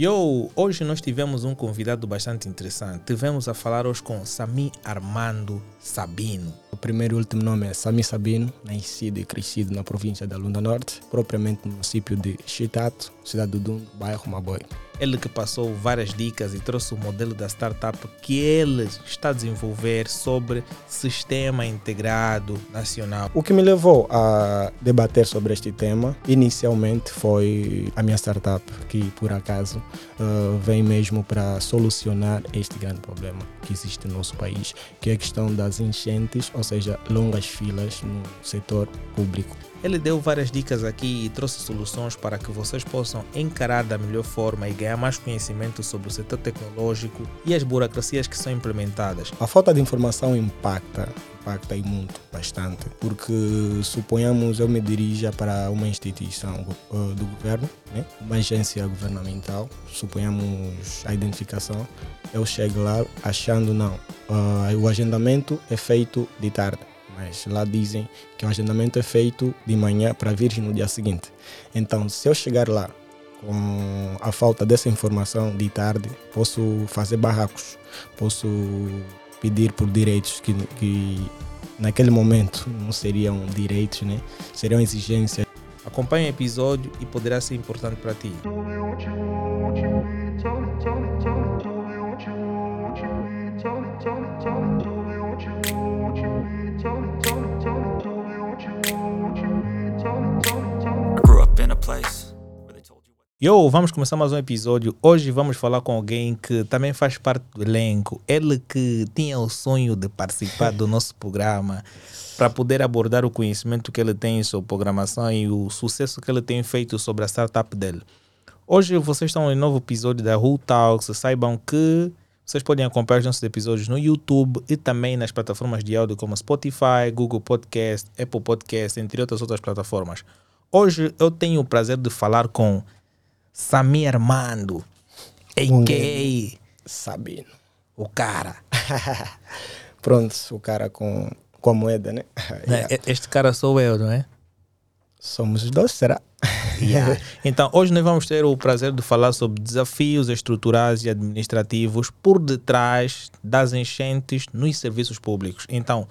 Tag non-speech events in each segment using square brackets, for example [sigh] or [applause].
Yo, hoje nós tivemos um convidado bastante interessante. Tivemos a falar hoje com Sami Armando Sabino. O primeiro e último nome é Sami Sabino, nascido e crescido na província da Lunda Norte, propriamente no município de Chitato, cidade do Dundo, bairro Maboi. Ele que passou várias dicas e trouxe o modelo da startup que ele está a desenvolver sobre sistema integrado nacional. O que me levou a debater sobre este tema, inicialmente foi a minha startup, que por acaso uh, vem mesmo para solucionar este grande problema que existe no nosso país, que é a questão das enchentes, ou seja, longas filas no setor público. Ele deu várias dicas aqui e trouxe soluções para que vocês possam encarar da melhor forma e ganhar mais conhecimento sobre o setor tecnológico e as burocracias que são implementadas. A falta de informação impacta impacta aí muito, bastante, porque suponhamos eu me dirija para uma instituição uh, do governo, né? uma agência governamental, suponhamos a identificação, eu chego lá achando não, uh, o agendamento é feito de tarde mas lá dizem que o agendamento é feito de manhã para vir no dia seguinte. Então, se eu chegar lá com a falta dessa informação de tarde, posso fazer barracos, posso pedir por direitos que, que naquele momento não seriam direitos, né? seriam exigências. Acompanhe o episódio e poderá ser importante para ti. Yo, vamos começar mais um episódio. Hoje vamos falar com alguém que também faz parte do elenco. Ele que tinha o sonho de participar do nosso programa para poder abordar o conhecimento que ele tem sobre programação e o sucesso que ele tem feito sobre a startup dele. Hoje vocês estão em um novo episódio da Who Talks. Saibam que vocês podem acompanhar os nossos episódios no YouTube e também nas plataformas de áudio como Spotify, Google Podcast, Apple Podcast, entre outras outras plataformas. Hoje eu tenho o prazer de falar com Samir Armando, a.k.a. Sabino. O cara. [laughs] Pronto, o cara com, com a moeda, [laughs] né? yeah. Este cara sou eu, não é? Somos os dois, será? [laughs] Yeah. Então, hoje nós vamos ter o prazer de falar sobre desafios estruturais e administrativos por detrás das enchentes nos serviços públicos. Então,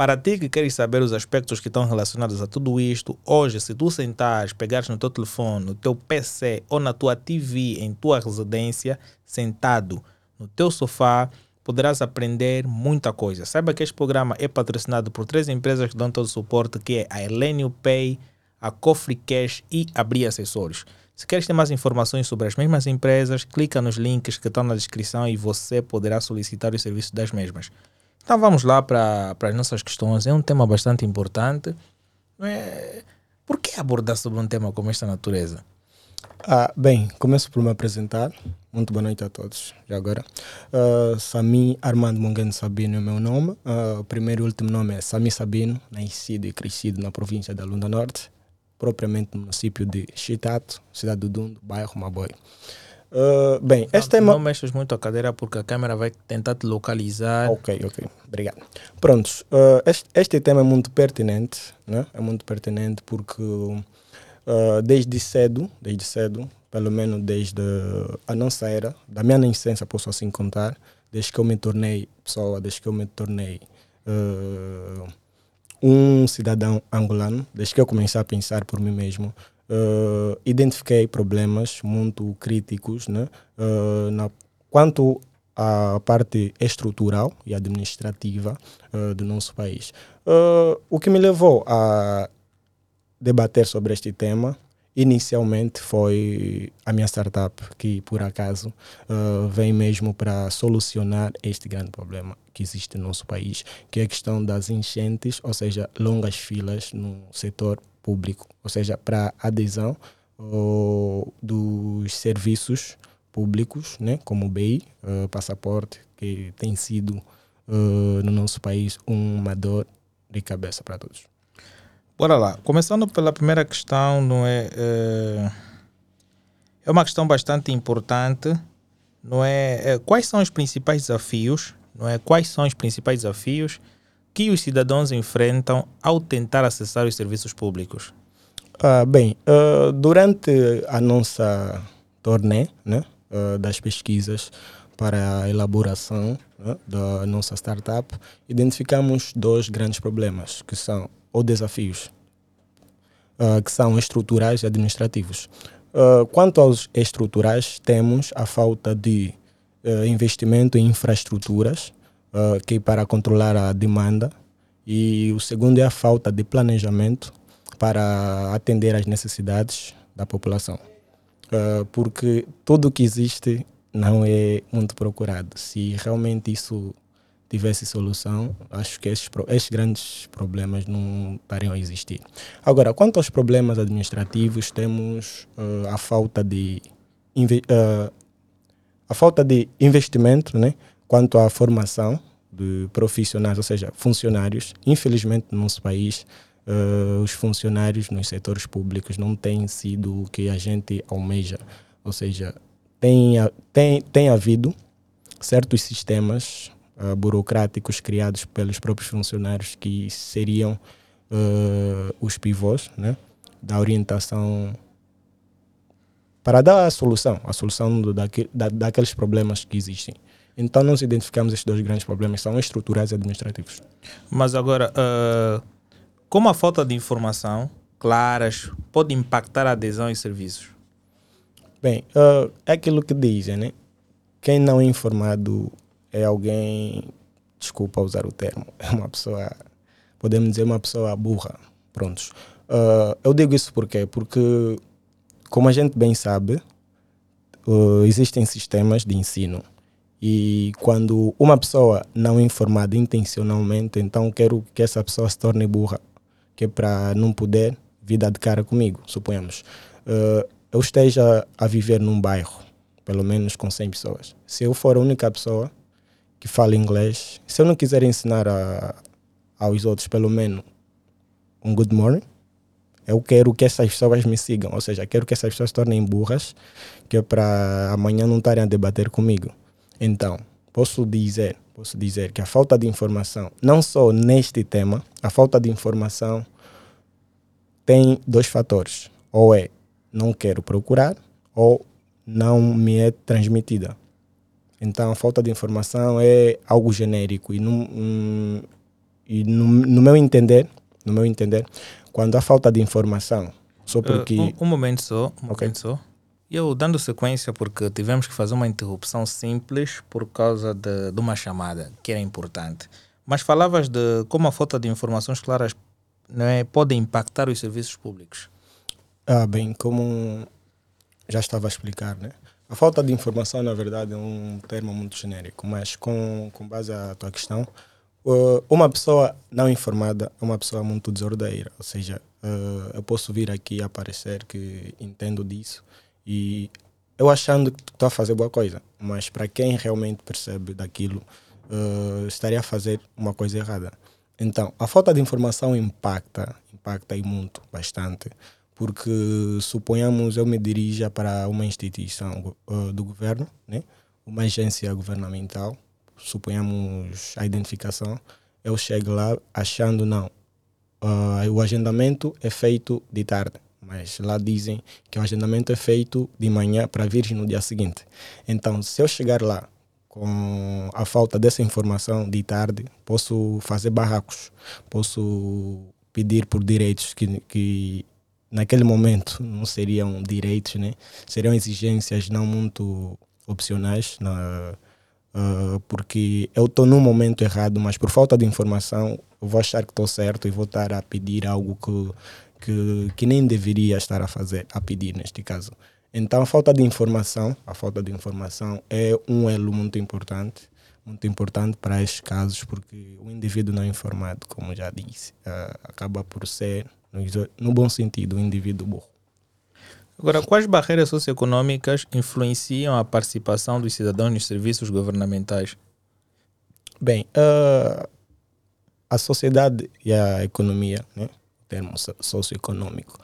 para ti que queres saber os aspectos que estão relacionados a tudo isto, hoje, se tu sentares, pegares no teu telefone, no teu PC ou na tua TV em tua residência, sentado no teu sofá, poderás aprender muita coisa. Saiba que este programa é patrocinado por três empresas que dão todo o suporte, que é a Elenio Pay, a Cofre Cash e a Bri Acessórios. Se queres ter mais informações sobre as mesmas empresas, clica nos links que estão na descrição e você poderá solicitar os serviços das mesmas. Então vamos lá para as nossas questões. É um tema bastante importante. É... Por que abordar sobre um tema como esta natureza? Ah, bem, começo por me apresentar. Muito boa noite a todos, já agora. Uh, Sami Armando Mongano Sabino é o meu nome. Uh, o primeiro e último nome é Sami Sabino, nascido e crescido na província da Lunda Norte, propriamente no município de Chitato, cidade do Dundo, bairro Maboi. Uh, bem, não, este Não mexas muito a cadeira porque a câmera vai tentar te localizar. Ok, ok. Obrigado. Prontos. Uh, este, este, tema é muito pertinente, né? É muito pertinente porque uh, desde cedo, desde cedo, pelo menos desde a nossa era, da minha nascença, posso assim contar, desde que eu me tornei pessoa, desde que eu me tornei um cidadão angolano, desde que eu comecei a pensar por mim mesmo, uh, identifiquei problemas muito críticos né? Uh, na, quanto à parte estrutural e administrativa uh, do nosso país. o que me levou a debater sobre este tema inicialmente foi a minha startup, que por acaso uh, vem mesmo para solucionar este grande problema que existe no nosso país, que é a questão das enchentes, ou seja, longas filas no setor público, ou seja, para adesão dos serviços públicos, né, como o BEI, uh, passaporte, que tem sido uh, no nosso país uma dor de cabeça para todos. Bora lá. Começando pela primeira questão, não é, é, é uma questão bastante importante, não é, Quais são os principais desafios, não é? Quais são os principais desafios que os cidadãos enfrentam ao tentar acessar os serviços públicos? Ah, bem, uh, durante a nossa turnê, né? uh, das pesquisas para a elaboração né, da nossa startup, identificamos dois grandes problemas, que são ou desafios, uh, que são estruturais e administrativos. Uh, quanto aos estruturais, temos a falta de uh, investimento em infraestruturas, que para controlar a demanda, e o segundo é a falta de planejamento para atender às necessidades da população. porque tudo que existe não é muito procurado. Se realmente isso tivesse solução, acho que esses, esses grandes problemas não estariam a existir. Agora, quanto aos problemas administrativos, temos uh, a falta de uh, a falta de investimento, né? Quanto à formação de profissionais, ou seja, funcionários. Infelizmente, no nosso país, uh, os funcionários nos setores públicos não têm sido o que a gente almeja. Ou seja, tem, tem, tem havido certos sistemas uh, burocráticos criados pelos próprios funcionários que seriam uh, os pivôs né, da orientação para dar a solução, a solução do, da, daqueles problemas que existem. Então, nós identificamos estes dois grandes problemas, são estruturais e administrativos. Mas agora, uh, como a falta de informação claras pode impactar a adesão aos serviços? Bem, uh, é aquilo que dizem, né? Quem não é informado é alguém, desculpa usar o termo, [laughs] é uma pessoa, podemos dizer uma pessoa burra. Prontos. Uh, eu digo isso porque Porque, como a gente bem sabe, uh, existem sistemas de ensino. E quando uma pessoa não é informada intencionalmente, então quero que essa pessoa se torne burra, que é para não poder vir dar de cara comigo, suponhamos. Uh, eu esteja a viver num bairro, pelo menos com 100 pessoas. Se eu for a única pessoa que fala inglês, se eu não quiser ensinar a, aos outros pelo menos um good morning, eu quero que essas pessoas me sigam, ou seja, quero que essas pessoas se tornem burras, que é para amanhã não estarem a debater comigo. Então, posso dizer, posso dizer que a falta de informação, não só neste tema, a falta de informação tem dois fatores. Ou é não quero procurar, ou não me é transmitida. Então, a falta de informação é algo genérico e, não, um, e no, no, meu entender, no meu entender, quando há falta de informação, só porque uh, um, um, momento só, um okay. momento só. Eu dando sequência porque tivemos que fazer uma interrupção simples por causa de, de uma chamada que era importante. Mas falavas de como a falta de informações claras não é, pode impactar os serviços públicos. Ah, bem, como já estava a explicar, né? A falta de informação, na verdade, é um termo muito genérico, mas com, com base à tua questão, uma pessoa não informada é uma pessoa muito desordeira, ou seja, uh, eu posso vir aqui aparecer que entendo disso e eu achando que estou a fazer boa coisa, mas para quem realmente percebe daquilo, uh, estaria a fazer uma coisa errada. Então, a falta de informação impacta, impacta e muito, bastante porque suponhamos eu me dirija para uma instituição uh, do governo, né? uma agência governamental, suponhamos a identificação, eu chego lá achando não, uh, o agendamento é feito de tarde, mas lá dizem que o agendamento é feito de manhã para vir no dia seguinte. Então, se eu chegar lá com a falta dessa informação de tarde, posso fazer barracos, posso pedir por direitos que, que naquele momento não seriam direitos, né? seriam exigências não muito opcionais, na, uh, porque eu estou num momento errado, mas por falta de informação eu vou achar que estou certo e vou estar a pedir algo que, que, que nem deveria estar a fazer, a pedir neste caso. Então a falta de informação, a falta de informação é um elo muito importante, muito importante para estes casos, porque o indivíduo não informado, como já disse, uh, acaba por ser no bom sentido, o indivíduo burro. Agora, quais barreiras socioeconômicas influenciam a participação dos cidadãos nos serviços governamentais? Bem, uh, a sociedade e a economia, né, termo socioeconômico,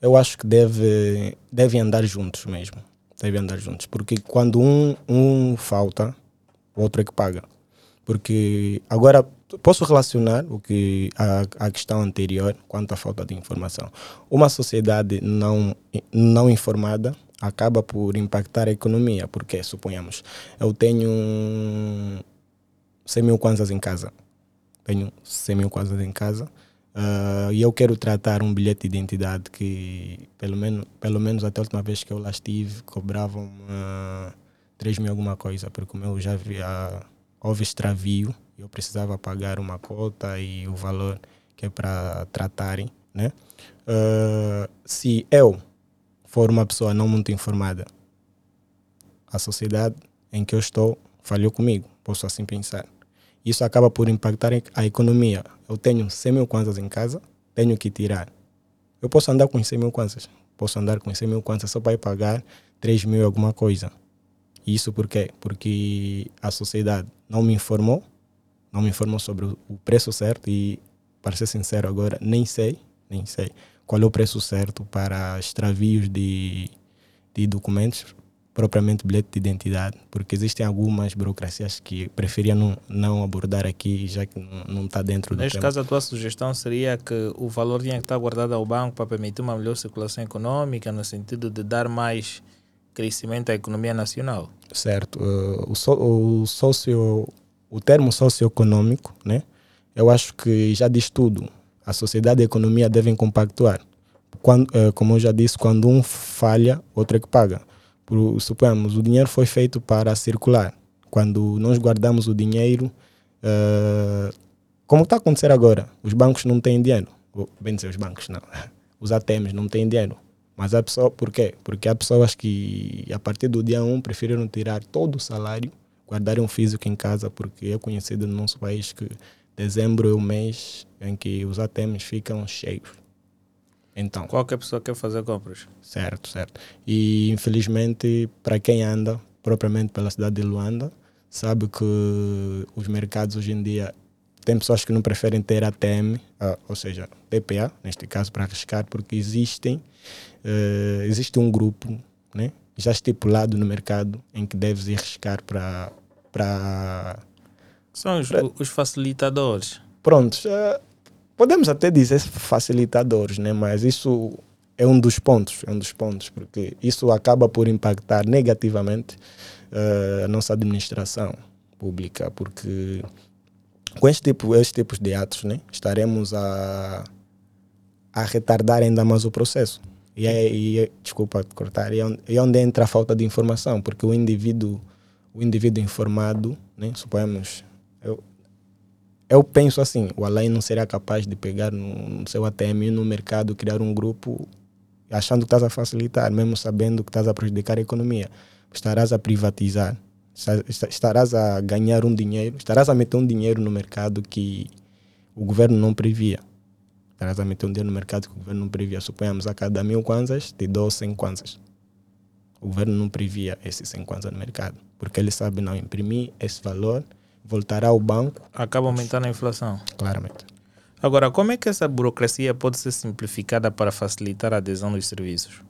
eu acho que deve, deve andar juntos mesmo. Deve andar juntos. Porque quando um, um falta, o outro é que paga. Porque agora posso relacionar o que a, a questão anterior quanto à falta de informação. Uma sociedade não, não informada acaba por impactar a economia, porque, suponhamos, eu tenho 100 mil kwanzas em casa, tenho 100 mil kwanzas em casa, uh, e eu quero tratar um bilhete de identidade que, pelo menos, pelo menos até a última vez que eu lá estive, cobravam uh, 3 mil alguma coisa, porque como eu já vi, uh, houve extravio, eu precisava pagar uma cota e o valor que é para tratarem, né? Uh, se eu for uma pessoa não muito informada, a sociedade em que eu estou falhou comigo, posso assim pensar. Isso acaba por impactar a economia. Eu tenho 100 mil kwanzas em casa, tenho que tirar. Eu posso andar com 100 mil kwanzas, posso andar com 100 mil kwanzas só para pagar 3 mil alguma coisa. Isso por quê? Porque a sociedade não me informou, não me informou sobre o preço certo e, para ser sincero agora, nem sei, nem sei qual é o preço certo para extravios de, de documentos, propriamente bilhete de identidade, porque existem algumas burocracias que preferia não, não abordar aqui, já que não está dentro do Neste tema. caso, a tua sugestão seria que o valor tinha que estar guardado ao banco para permitir uma melhor circulação econômica, no sentido de dar mais crescimento à economia nacional. Certo. Uh, o, so, o, socio, o termo socioeconômico, né? eu acho que já diz tudo a sociedade e a economia devem compactuar. Quando, eh, como eu já disse, quando um falha, outro é que paga. Por, o dinheiro foi feito para circular. Quando nós guardamos o dinheiro, uh, como está a acontecer agora, os bancos não têm dinheiro. Bem dizer, os bancos não. [laughs] Os ATMs não têm dinheiro. Mas a pessoa, por quê? Porque há pessoas que, a partir do dia 1, preferiram tirar todo o salário, guardarem um físico em casa, porque é conhecido no nosso país que Dezembro é o mês em que os ATMs ficam cheios. Então, qualquer pessoa quer fazer compras. Certo, certo. E infelizmente, para quem anda propriamente pela cidade de Luanda, sabe que os mercados hoje em dia tem pessoas que não preferem ter ATM, ou seja, TPA, neste caso, para arriscar, porque existem, uh, existe um grupo né, já estipulado no mercado em que deves arriscar para são os, os facilitadores. Prontos. Uh, podemos até dizer facilitadores, né? mas isso é um dos pontos, é um dos pontos, porque isso acaba por impactar negativamente uh, a nossa administração pública, porque com este tipo, estes tipos de atos, né, estaremos a, a retardar ainda mais o processo. E, é, e é, desculpa cortar, e é, onde, é onde entra a falta de informação, porque o indivíduo, o indivíduo informado, né, suponhamos, eu, eu penso assim, o Alain não seria capaz de pegar no, no seu ATM no mercado, criar um grupo achando que estás a facilitar, mesmo sabendo que estás a prejudicar a economia. Estarás a privatizar, estarás a ganhar um dinheiro, estarás a meter um dinheiro no mercado que o governo não previa. Estarás a meter um dinheiro no mercado que o governo não previa. Suponhamos a cada mil kwanzas, te dou 100 kwanzas. O governo não previa esses 100 kwanzas no mercado, porque ele sabe não imprimir esse valor voltará ao banco. Acaba aumentando a inflação. Claramente. Agora, como é que essa burocracia pode ser simplificada para facilitar a adesão dos serviços?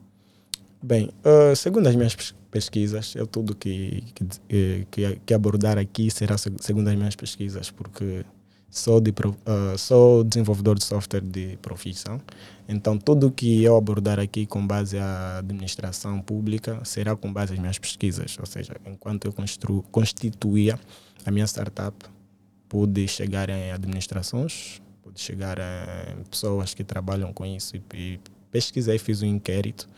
Bem, uh, segundo as minhas pesquisas, eu tudo que, que, eh, que, que, abordar aqui será segundo as minhas pesquisas, porque sou, de, uh, sou desenvolvedor de software de profissão, então tudo que eu abordar aqui com base à administração pública será com base às minhas pesquisas, ou seja, enquanto eu construo, constituía a minha startup pude chegar em administrações, pude chegar em pessoas que trabalham com isso e, e pesquisei, fiz um inquérito.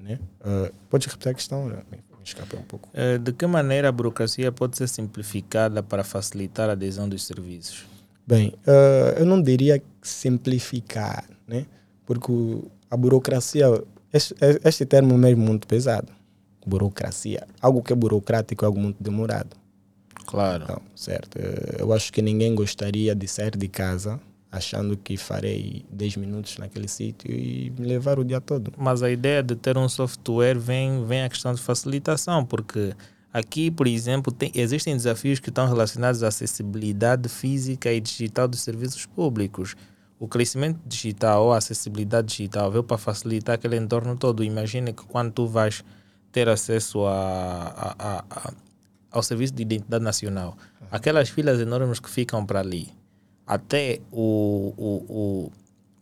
Né? Uh, pode repetir a questão? Me escapei um pouco. Uh, de que maneira a burocracia pode ser simplificada para facilitar a adesão dos serviços? Bem, uh, eu não diria simplificar, né? porque a burocracia, este, este termo é mesmo muito pesado. Burocracia. Algo que é burocrático é algo muito demorado. Claro. Então, certo. Eh, eu acho que ninguém gostaria de sair de casa achando que farei 10 minutos naquele sítio e me levar o dia todo. Mas a ideia de ter um software vem, vem a questão de facilitação, porque aqui, por exemplo, tem, existem desafios que estão relacionados à acessibilidade física e digital dos serviços públicos. O crescimento digital ou a acessibilidade digital veio para facilitar aquele entorno todo. Imagina que quando tu vais ter acesso a, a, a, ao Serviço de Identidade Nacional, aquelas filas enormes que ficam para ali, até o, o, o,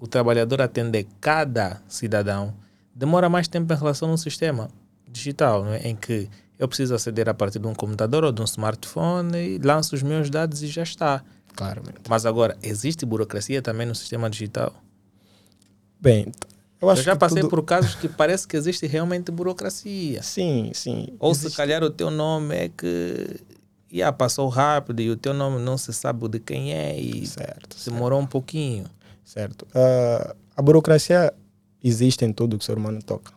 o trabalhador atender cada cidadão, demora mais tempo em relação ao sistema. digital, é? em que eu preciso aceder a partir de um computador ou de um smartphone e lanço os meus dados e já está. Claramente. Mas agora, existe burocracia também no sistema digital? Bem, eu, eu já passei tudo... por casos que parece que existe realmente burocracia. Sim, sim. Ou existe... se calhar o teu nome é que já passou rápido e o teu nome não se sabe de quem é e certo, demorou certo. um pouquinho. Certo. Uh, a burocracia existe em tudo que o ser humano toca.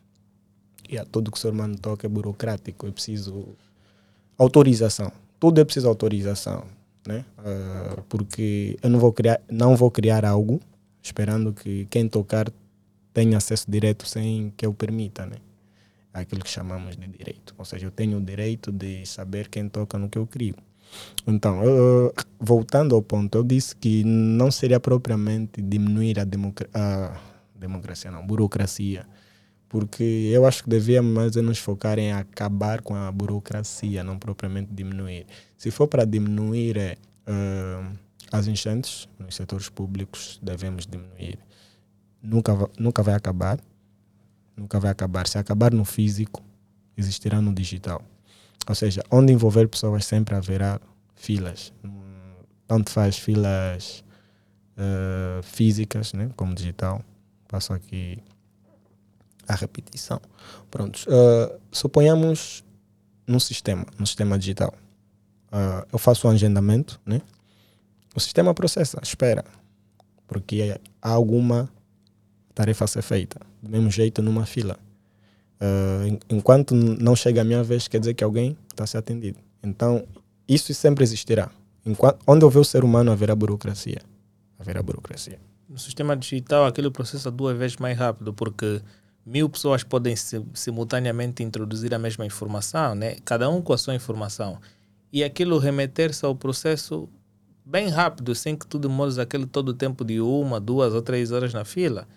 E a tudo que o ser humano toca é burocrático, é preciso autorização. Tudo é preciso autorização, né? Uh, porque eu não vou criar, não vou criar algo esperando que quem tocar tenha acesso direto sem que eu permita, né? Aquilo que chamamos de direito. Ou seja, eu tenho o direito de saber quem toca no que eu crio. Então, eu, voltando ao ponto, eu disse que não seria propriamente diminuir a, a democracia, não, burocracia, porque eu acho que devíamos mais nos focar em acabar com a burocracia, não propriamente diminuir. Se for para diminuir é, uh, as enchentes nos setores públicos, devemos diminuir. Nunca, nunca vai acabar, nunca vai acabar. Se acabar no físico, existirá no digital. Ou seja, onde envolver pessoas sempre haverá filas. Tanto faz filas uh, físicas, né, como digital. Passo aqui a repetição. Pronto. Uh, suponhamos num sistema, no sistema digital. Uh, eu faço um agendamento, né? O sistema processa, espera, porque há alguma tarefa a ser feita. Do mesmo jeito, numa fila. Uh, enquanto não chega a minha vez, quer dizer que alguém está a ser atendido. Então, isso sempre existirá. Enquanto, onde houver o ser humano, haverá burocracia. Haverá burocracia. No sistema digital, aquele processa duas vezes mais rápido, porque mil pessoas podem simultaneamente introduzir a mesma informação, né? cada um com a sua informação. E aquilo remeter-se ao processo bem rápido, sem que tu demores aquele todo o tempo de uma, duas ou três horas na fila.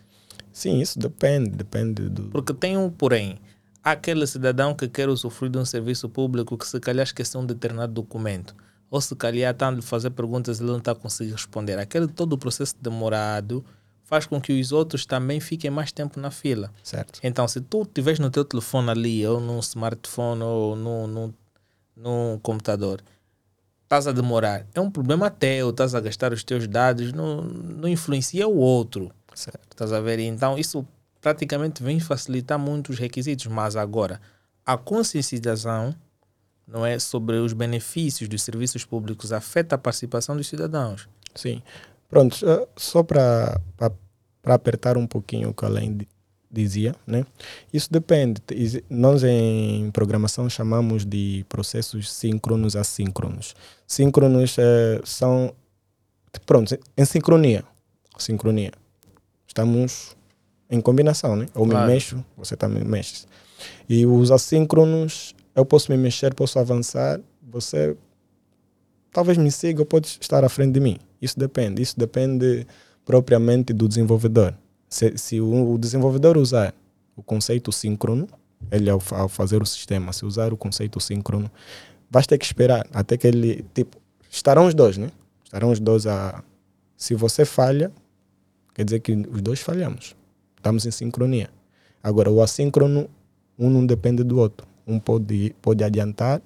Sim, isso depende, depende do. Porque tem um porém. Há aquele cidadão que quer usufruir de um serviço público que se calhar esqueceu um determinado documento. Ou se calhar está a fazer perguntas e ele não está conseguindo responder. Aquele todo o processo demorado faz com que os outros também fiquem mais tempo na fila. Certo. Então, se tu estiveres no teu telefone ali, ou num smartphone, ou num, num, num computador, estás a demorar. É um problema teu, estás a gastar os teus dados, não, não influencia o outro. Certo. Estás a ver? Então, isso praticamente vem facilitar muito os requisitos, mas agora, a consciencialização não é sobre os benefícios dos serviços públicos afeta a participação dos cidadãos. Sim. Pronto, só para apertar um pouquinho o que além dizia, né? Isso depende. Nós em programação chamamos de processos síncronos assíncronos. Síncronos é, são pronto, em sincronia. Sincronia estamos em combinação, né? Eu claro. me mexo, você também mexe. E os assíncronos, eu posso me mexer, posso avançar, você talvez me siga ou pode estar à frente de mim. Isso depende. Isso depende propriamente do desenvolvedor. Se, se o, desenvolvedor usar o conceito síncrono, ele ao, ao, fazer o sistema, se usar o conceito síncrono, basta ter que esperar até que ele, tipo, estarão os dois, né? Estarão os dois a... Se você falha, Quer dizer que os dois falhamos. Estamos em sincronia. Agora, o assíncrono, um não depende do outro. Um pode, pode adiantar.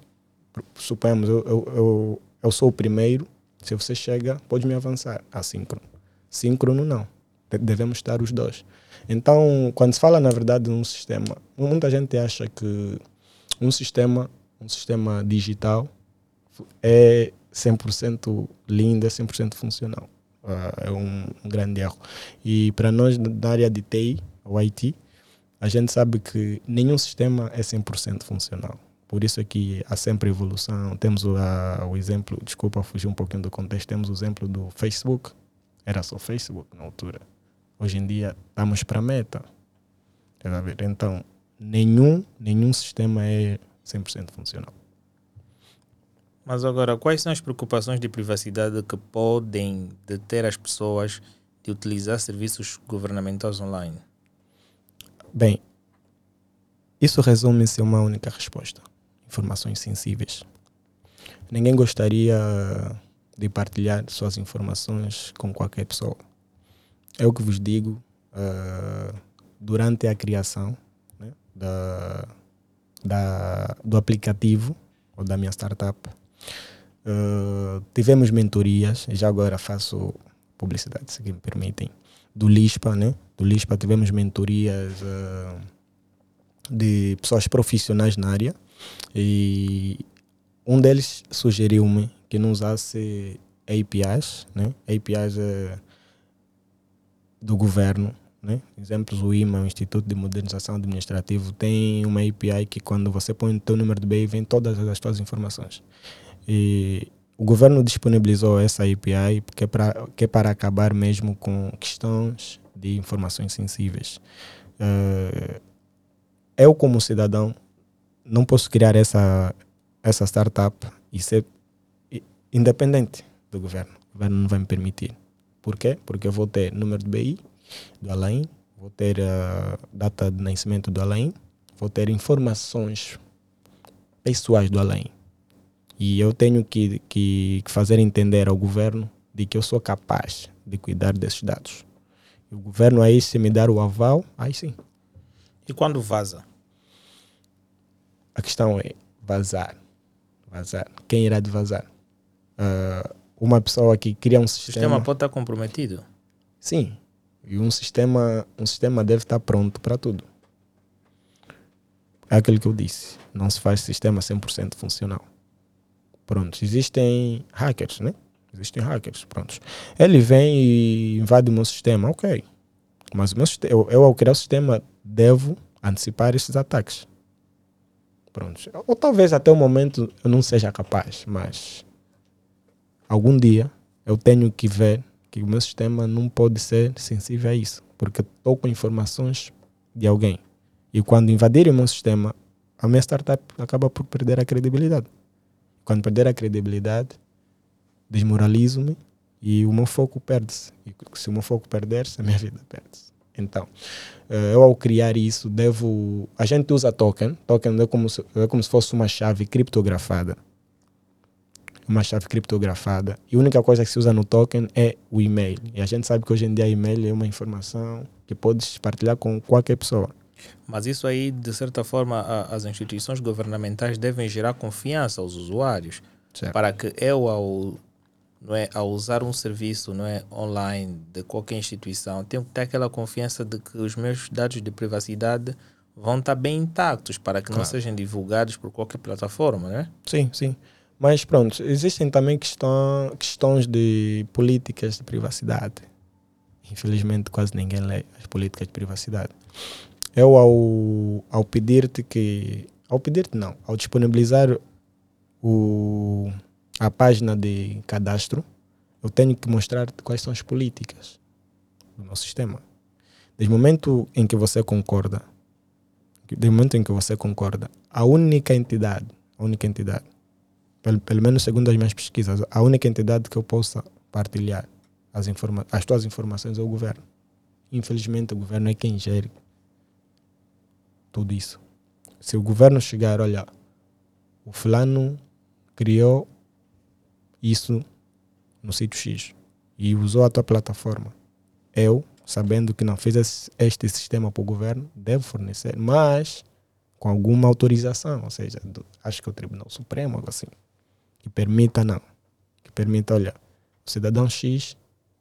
Suponhamos, eu, eu, eu, eu sou o primeiro. Se você chega, pode me avançar. Assíncrono. Síncrono, não. Devemos estar os dois. Então, quando se fala, na verdade, de um sistema, muita gente acha que um sistema, um sistema digital é 100% lindo, é 100% funcional. Uh, é um, um, grande erro. E para nós, da área de TI, o IT, a gente sabe que nenhum sistema é 100% funcional. Por isso é que há sempre evolução. Temos o, uh, o exemplo, desculpa fugir um pouquinho do contexto, temos o exemplo do Facebook. Era só Facebook na altura. Hoje em dia estamos para a meta. Então, nenhum, nenhum sistema é 100% funcional. Mas agora, quais são as preocupações de privacidade que podem deter as pessoas de utilizar serviços governamentais online? Bem, isso resume-se a uma única resposta: informações sensíveis. Ninguém gostaria de partilhar suas informações com qualquer pessoa. É o que vos digo uh, durante a criação né, da, da, do aplicativo ou da minha startup. Uh, tivemos mentorias, já agora faço publicidade, se me permitem, do LISPA, né? Do LISPA tivemos mentorias uh, de pessoas profissionais na área e um deles sugeriu-me que não usasse APIs, né? APIs uh, do governo, né? Exemplos, o IMA, o Instituto de Modernização Administrativa, tem uma API que quando você põe o teu número de BI, vem todas as tuas informações. E o governo disponibilizou essa API que é para, que é para acabar mesmo com questões de informações sensíveis. Uh, eu, como cidadão, não posso criar essa, essa startup e ser independente do governo. O governo não vai me permitir. Por quê? Porque eu vou ter número de BI do Alain, vou ter a data de nascimento do Alain, vou ter informações pessoais do Alain. E eu tenho que, que, que fazer entender ao governo de que eu sou capaz de cuidar desses dados. E o governo aí, se me dar o aval, aí sim. E quando vaza? A questão é vazar. Vazar. Quem irá de vazar? Uh, uma pessoa que cria um sistema... O sistema pode estar comprometido? Sim. E um sistema, um sistema deve estar pronto para tudo. É aquilo que eu disse. Não se faz sistema 100% funcional. Pronto, existem hackers, né? Existem hackers, prontos. Ele vem e invade o meu sistema, ok. Mas meu eu, eu, ao criar o sistema, devo antecipar esses ataques. Pronto. Ou talvez até o momento eu não seja capaz, mas algum dia eu tenho que ver que o meu sistema não pode ser sensível a isso, porque estou com informações de alguém. E quando invadirem o meu sistema, a minha startup acaba por perder a credibilidade. Quando perder a credibilidade, desmoralizo-me e o meu foco perde-se. E se o meu foco perder-se, a minha [laughs] vida perde-se. Então, eh, eu ao criar isso, devo. A gente usa token. Token é como se, é como se fosse uma chave criptografada. Uma chave criptografada. E a única coisa que se usa no token é o e-mail. E a gente sabe que hoje em dia e-mail é uma informação que podes partilhar com qualquer pessoa. Mas isso aí, de certa forma, a, as instituições governamentais devem gerar confiança aos usuários certo. para que eu, ao, não é, ao usar um serviço não é, online de qualquer instituição, tenho que ter aquela confiança de que os meus dados de privacidade vão estar bem intactos para que claro. não sejam divulgados por qualquer plataforma, né? Sim, sim. Mas pronto, existem também questão, questões de políticas de privacidade. Infelizmente, quase ninguém lê as políticas de privacidade eu ao, ao pedir-te que. Ao pedir-te não, ao disponibilizar o, a página de cadastro, eu tenho que mostrar-te quais são as políticas do nosso sistema. Desde o momento em que você concorda, desde o momento em que você concorda, a única entidade, a única entidade, pelo, pelo menos segundo as minhas pesquisas, a única entidade que eu possa partilhar as, informa as tuas informações é o governo. Infelizmente, o governo é quem gere tudo isso. Se o governo chegar, olha, o fulano criou isso no sítio X e usou a tua plataforma. Eu, sabendo que não fez este sistema para o governo, devo fornecer, mas com alguma autorização, ou seja, do, acho que o Tribunal Supremo, algo assim, que permita não, que permita, olha, o cidadão X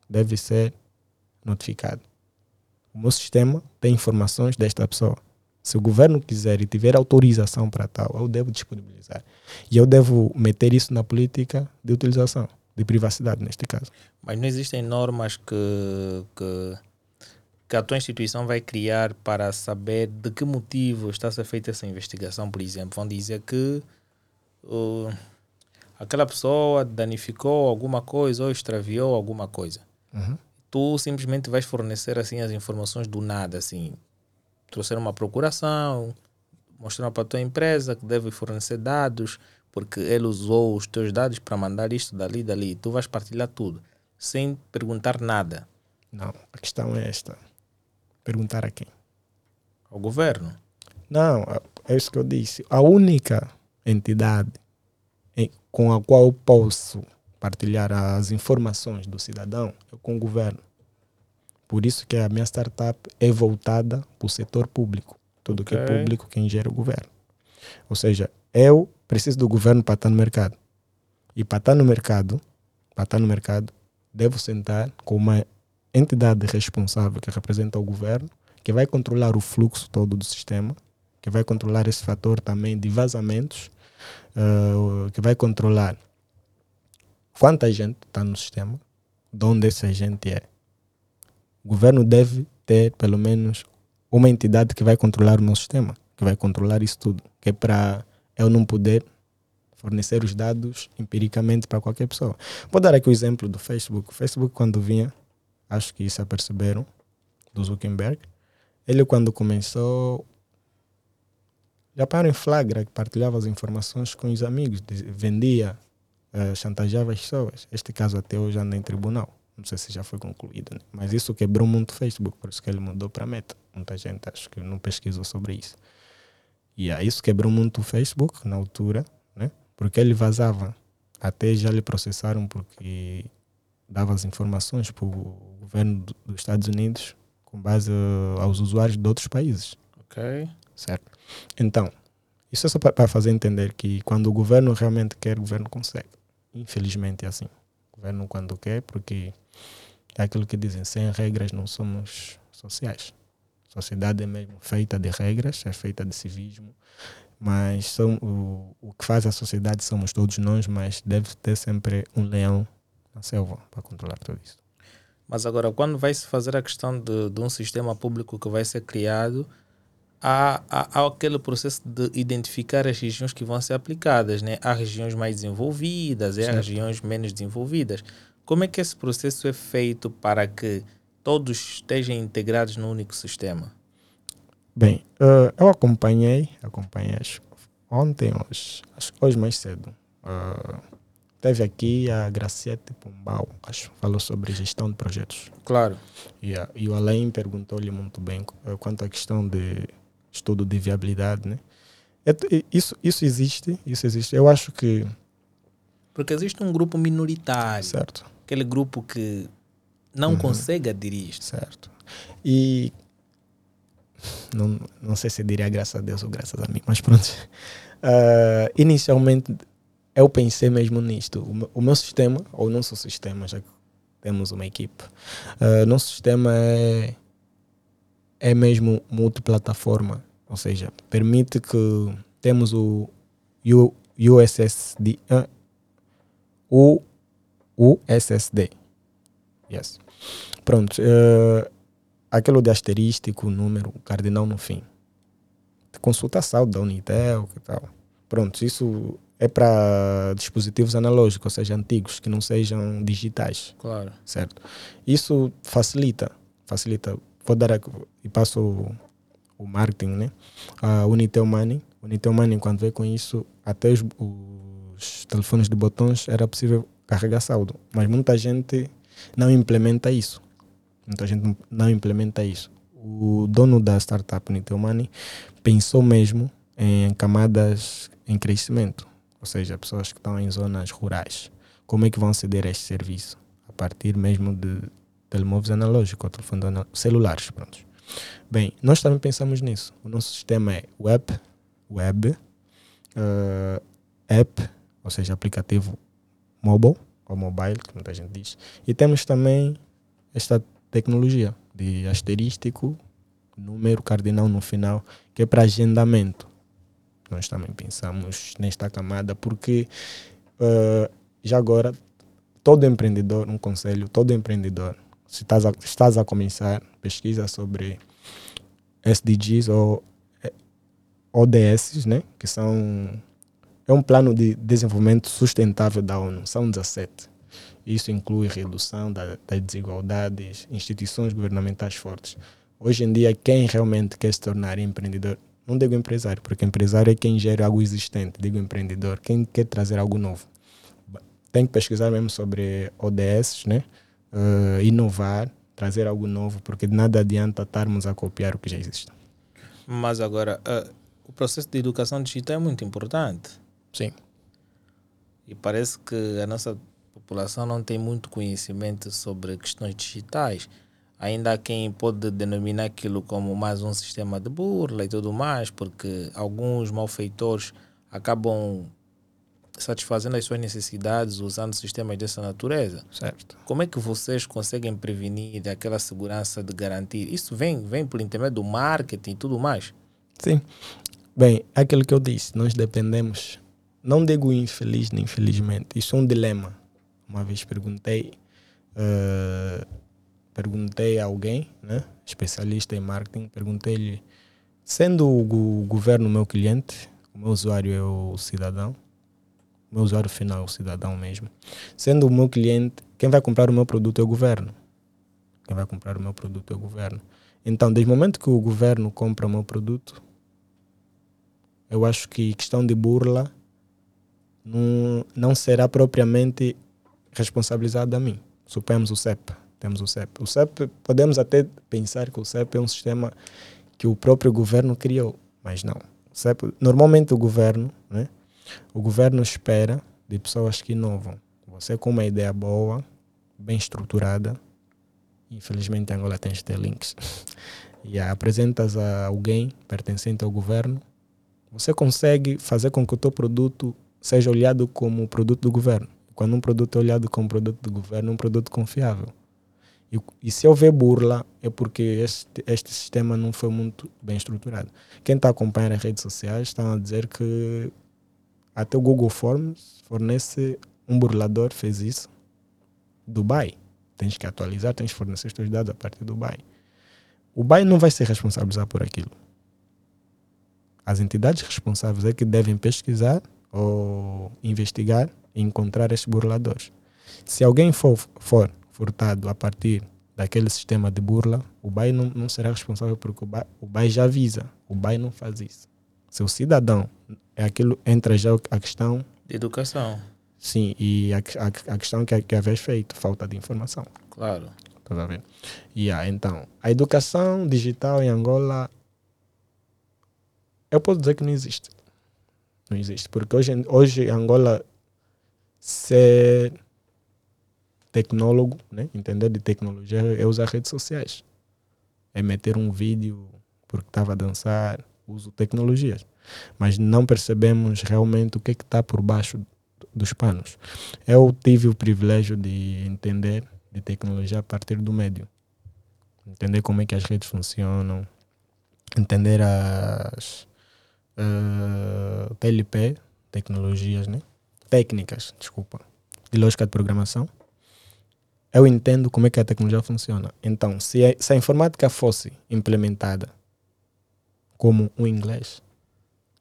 deve ser notificado. O meu sistema tem informações desta pessoa. Se o governo quiser e tiver autorização para tal, eu devo disponibilizar. E eu devo meter isso na política de utilização, de privacidade, neste caso. Mas não existem normas que, que, que a tua instituição vai criar para saber de que motivo está a ser feita essa investigação, por exemplo. Vão dizer que uh, aquela pessoa danificou alguma coisa ou extraviou alguma coisa. Uhum. Tu simplesmente vais fornecer assim as informações do nada, assim trouxeram uma procuração, mostraram para a tua empresa que deve fornecer dados, porque ele usou os teus dados para mandar isto dali dali. Tu vais partilhar tudo, sem perguntar nada. Não, a questão é esta. Perguntar a quem? Ao governo. Não, é isso que eu disse. A única entidade com a qual eu posso partilhar as informações do cidadão é com o governo. Por isso que a minha startup é voltada para o setor público. Tudo okay. que é público, quem gera é o governo. Ou seja, eu preciso do governo para estar no mercado. E para estar no mercado, para estar no mercado, devo sentar com uma entidade responsável que representa o governo, que vai controlar o fluxo todo do sistema, que vai controlar esse fator também de vazamentos, uh, que vai controlar quanta gente está no sistema, de onde essa gente é. O governo deve ter pelo menos uma entidade que vai controlar o meu sistema, que vai controlar isso tudo, que é para eu não poder fornecer os dados empiricamente para qualquer pessoa. Vou dar aqui o exemplo do Facebook. O Facebook, quando vinha, acho que isso aperceberam, do Zuckerberg, ele, quando começou, já para em flagra que partilhava as informações com os amigos, vendia, uh, chantageava as pessoas. Este caso até hoje anda em tribunal. Não sei se já foi concluído, né? mas isso quebrou muito o Facebook, por isso que ele mudou para Meta. Muita gente acho que não pesquisou sobre isso. E yeah, isso quebrou muito o Facebook na altura, né? porque ele vazava. Até já lhe processaram porque dava as informações para o governo dos Estados Unidos com base aos usuários de outros países. Ok. Certo? Então, isso é só para fazer entender que quando o governo realmente quer, o governo consegue. Infelizmente é assim. Governo quando quer, porque é aquilo que dizem, sem regras não somos sociais. A sociedade é mesmo feita de regras, é feita de civismo, mas são, o, o que faz a sociedade somos todos nós, mas deve ter sempre um leão na selva para controlar tudo isso. Mas agora, quando vai se fazer a questão de, de um sistema público que vai ser criado, há, há, há, aquele processo de identificar as regiões que vão ser aplicadas. Né? Há regiões mais desenvolvidas, e há regiões menos desenvolvidas. Como é que esse processo é feito para que todos estejam integrados no único sistema? Bem, uh, eu acompanhei, acompanhei ontem, hoje, hoje mais cedo. Uh, teve aqui a Graciete Pombal, acho, falou sobre gestão de projetos. Claro. Yeah, e o Alain perguntou-lhe muito bem uh, quanto à questão de estudo de viabilidade, né? É, isso, isso existe, isso existe. Eu acho que... Porque existe um grupo minoritário. Certo aquele grupo que não uhum. consegue aderir isto. Certo. E não, não sei se diria graças a Deus ou graças a mim, mas pronto. Uh, [laughs] inicialmente eu pensei mesmo nisto. O, o, meu sistema, ou o nosso sistema, já que temos uma equipe, uh, nosso sistema é, é mesmo multiplataforma, ou seja, permite que temos o USSD, o o SSD. Yes. Pronto. Uh, aquilo de asterístico, número, cardinal no fim. Consulta a saúde da Unitel e tal. Pronto, isso é para dispositivos analógicos, ou seja, antigos, que não sejam digitais. Claro. Certo? Isso facilita, facilita. Vou dar e passo o, o marketing, né? A Unitel Money. Unitel Money, quando veio com isso, até os, os telefones de botões era possível carregar saldo. Mas muita gente não implementa isso. Muita gente não implementa isso. O dono da startup Nitel Money pensou mesmo em camadas em crescimento, ou seja, pessoas que estão em zonas rurais. Como é que vão aceder a este serviço? A partir mesmo de telemóveis analógicos, telefones celulares. Pronto. Bem, nós também pensamos nisso. O nosso sistema é web, web, uh, app, ou seja, aplicativo mobile, ou mobile, que muita gente diz. E temos também esta tecnologia de asterístico, número cardinal no final, que é para agendamento. Nós também pensamos nesta camada, porque uh, já agora, todo empreendedor, um conselho, todo empreendedor, se estás a, estás a começar, pesquisa sobre SDGs ou eh, ODS, né? que são é um plano de desenvolvimento sustentável da ONU, são 17. Isso inclui redução da, das desigualdades, instituições governamentais fortes. Hoje em dia, quem realmente quer se tornar empreendedor, não digo empresário, porque empresário é quem gera algo existente, digo empreendedor, quem quer trazer algo novo. Tem que pesquisar mesmo sobre ODS, né? Uh, inovar, trazer algo novo, porque de nada adianta estarmos a copiar o que já existe. Mas agora, uh, o processo de educação digital é muito importante. Sim. E parece que a nossa população não tem muito conhecimento sobre questões digitais. ainda há quem pode denominar aquilo como mais um sistema de burla e tudo mais, porque alguns malfeitores acabam satisfazendo as suas necessidades usando sistemas dessa natureza. Certo. Como é que vocês conseguem prevenir aquela segurança de garantir? Isso vem, vem por intermédio do marketing e tudo mais? Sim. Bem, é aquilo que eu disse, nós dependemos, não digo infeliz nem infelizmente, isso é um dilema. Uma vez perguntei, uh, perguntei a alguém, né, especialista em marketing, perguntei-lhe, sendo o governo meu cliente, o meu usuário é o cidadão, meu usuário final o cidadão mesmo, sendo o meu cliente, quem vai comprar o meu produto é o governo. Quem vai comprar o meu produto é o governo. Então, desde o momento que o governo compra o meu produto, eu acho que questão de burla não, não será propriamente responsabilizado a mim. Suponhamos o CEP. Temos o CEP. O CEP, podemos até pensar que o CEP é um sistema que o próprio governo criou, mas não. O CEP, normalmente o governo, né? O governo espera de pessoas que inovam. Você com uma ideia boa, bem estruturada, infelizmente Angola tem links, [laughs] e apresentas a alguém pertencente ao governo, você consegue fazer com que o teu produto seja olhado como produto do governo. Quando um produto é olhado como produto do governo, é um produto confiável. E, e se houver burla, é porque este, este sistema não foi muito bem estruturado. Quem está acompanhando as redes sociais está a dizer que até o Google Forms fornece um burlador, fez isso. Dubai. Tens que atualizar, tens que fornecer os teus dados a partir do Dubai. O Dubai não vai ser responsabilizado por aquilo. As entidades responsáveis é que devem pesquisar ou investigar e encontrar esses burladores. Se alguém for, for furtado a partir daquele sistema de burla, o BAI não, não será responsável porque o o BAI já avisa. O BAI não faz isso. Se o cidadão, é aquilo, entra já a questão... De educação. Sim, e a, a, a questão que, que havia feito, falta de informação. Claro. Estás a ver? Yeah, então, a educação digital em Angola eu posso dizer que não existe. Não existe. Porque hoje, hoje Angola ser tecnólogo, né? entender de tecnologia, é usar redes sociais. É meter um vídeo porque estava a dançar, uso tecnologias. Mas não percebemos realmente o que é está por baixo dos panos. Eu tive o privilégio de entender de tecnologia a partir do médio. Entender como é que as redes funcionam, entender as, uh, ah, TLP, tecnologias, né? técnicas, desculpa, de lógica de programação, eu entendo como é que a tecnologia funciona. Então, se a, se a informática fosse implementada como o inglês,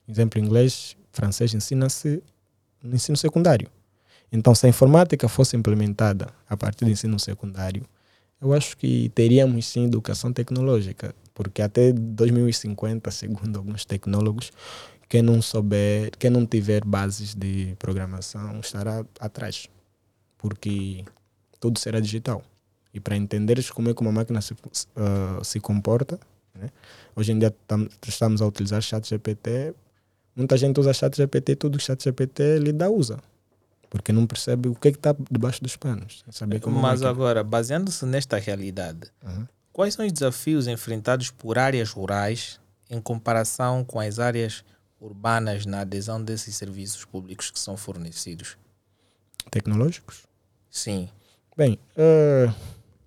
exemplo, inglês, francês ensina-se no ensino secundário. Então, se a informática fosse implementada a partir do ensino secundário, eu acho que teríamos sim educação tecnológica porque até 2050, segundo alguns tecnólogos, quem não souber, quem não tiver bases de programação estará atrás, porque tudo será digital. E para entenderes como é que uma máquina se, uh, se comporta, né? hoje em dia tam, estamos a utilizar chat GPT, muita gente usa chat GPT, tudo que chat GPT lhe dá usa porque não percebe o que é está debaixo dos panos. Saber como Mas agora, baseando-se nesta realidade, uhum. Quais são os desafios enfrentados por áreas rurais em comparação com as áreas urbanas na adesão desses serviços públicos que são fornecidos? Tecnológicos? Sim. Bem, uh,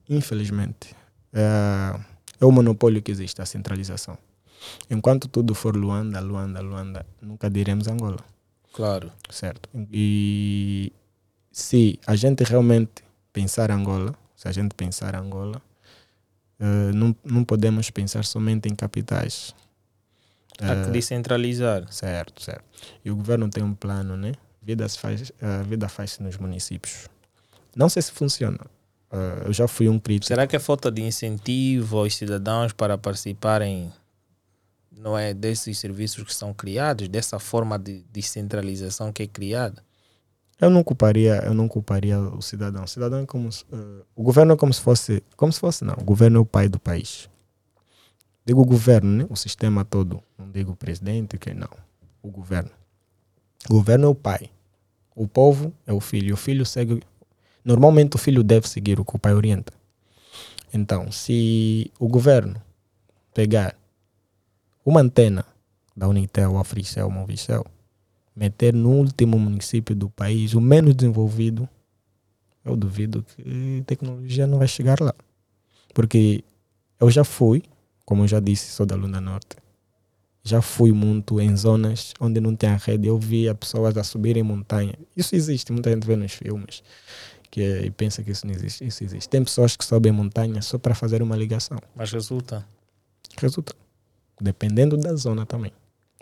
infelizmente, uh, é o monopólio que existe, a centralização. Enquanto tudo for Luanda, Luanda, Luanda, nunca diremos Angola. Claro. Certo. E se a gente realmente pensar Angola, se a gente pensar Angola, Uh, não, não podemos pensar somente em capitais. Há que eh, descentralizar. Certo, certo. E o governo tem um plano, né? Vida faz, a vida faz-se nos municípios. Não sei se funciona. Uh, eu já fui um crítico. Será que é falta de incentivo aos cidadãos para participarem não é desses serviços que são criados, dessa forma de descentralização que é criada? Eu não culparia, eu não culparia o cidadão. O cidadão é como uh, o governo é como se fosse, como se fosse não. O governo é o pai do país. Digo o governo, né? O sistema todo. Não digo o presidente, que não. O governo. O governo é o pai. O povo é o filho. O filho segue. Normalmente o filho deve seguir o que o pai orienta. Então, se o governo pegar uma antena da Unitel, Africel, Movicel, meter no último município do país, o menos desenvolvido, eu duvido que tecnologia não vai chegar lá. Porque eu já fui, como eu já disse, sou da Luna Norte, já fui muito em zonas onde não tem a rede. Eu via pessoas a subirem montanha. Isso existe, muita gente vê nos filmes que é, e pensa que isso não existe. Isso existe. Tem pessoas que sobem montanha só para fazer uma ligação. Mas resulta? Resulta. Dependendo da zona também.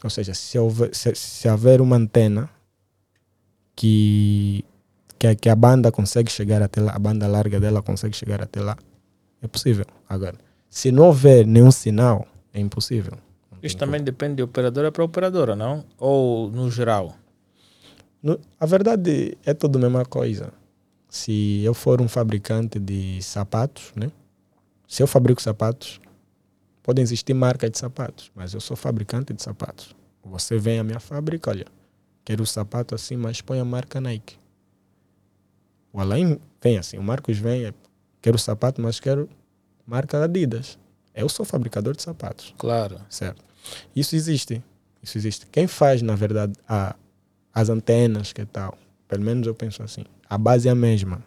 Ou seja, se houver, se, se houver uma antena que, que, a, que a banda consegue chegar até lá, a banda larga dela consegue chegar até lá, é possível. Agora, se não houver nenhum sinal, é impossível. Isto também depende de operadora para operadora, não? Ou no geral? No, a verdade é tudo a mesma coisa. Se eu for um fabricante de sapatos, né? Se eu fabrico sapatos, podem existir marcas de sapatos, mas eu sou fabricante de sapatos. Você vem à minha fábrica, olha, quero o sapato assim, mas põe a marca Nike. O Alain vem assim, o Marcos vem, é, quero o sapato, mas quero marca Adidas. Eu sou fabricador de sapatos. Claro. Certo. Isso existe. Isso existe. Quem faz, na verdade, a, as antenas, que tal? Pelo menos eu penso assim. A base é a mesma.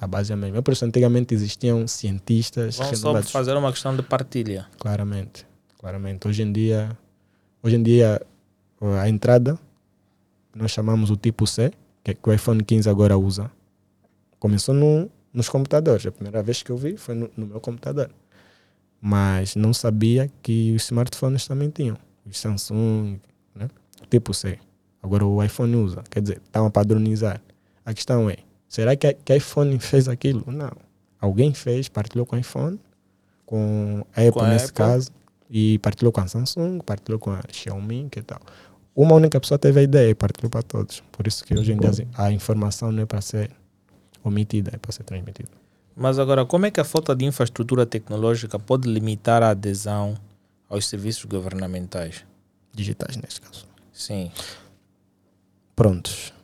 A base é a mesma. Por isso, antigamente existiam cientistas. Vão só fazer uma questão de partilha. Claramente. Claramente. Hoje em dia, hoje em dia a entrada, nós chamamos o tipo C, que, que o iPhone 15 agora usa. Começou no, nos computadores. A primeira vez que eu vi foi no, no meu computador mas não sabia que os smartphones também tinham. Os Samsung, né? tipo C. Agora o iPhone usa, quer dizer, estão a padronizar. A questão é, será que, que iPhone fez aquilo? Não. Alguém fez, partilhou com o iPhone, com a Apple com a nesse Apple. caso, e partilhou com a Samsung, partilhou com a Xiaomi, que tal. Uma única pessoa teve a ideia e partilhou para todos. Por isso que hoje em dia a informação não é para ser omitida, é para ser transmitida. Mas agora, como é que a falta de infraestrutura tecnológica pode limitar a adesão aos serviços governamentais? Digitais, neste caso. Sim. Prontos.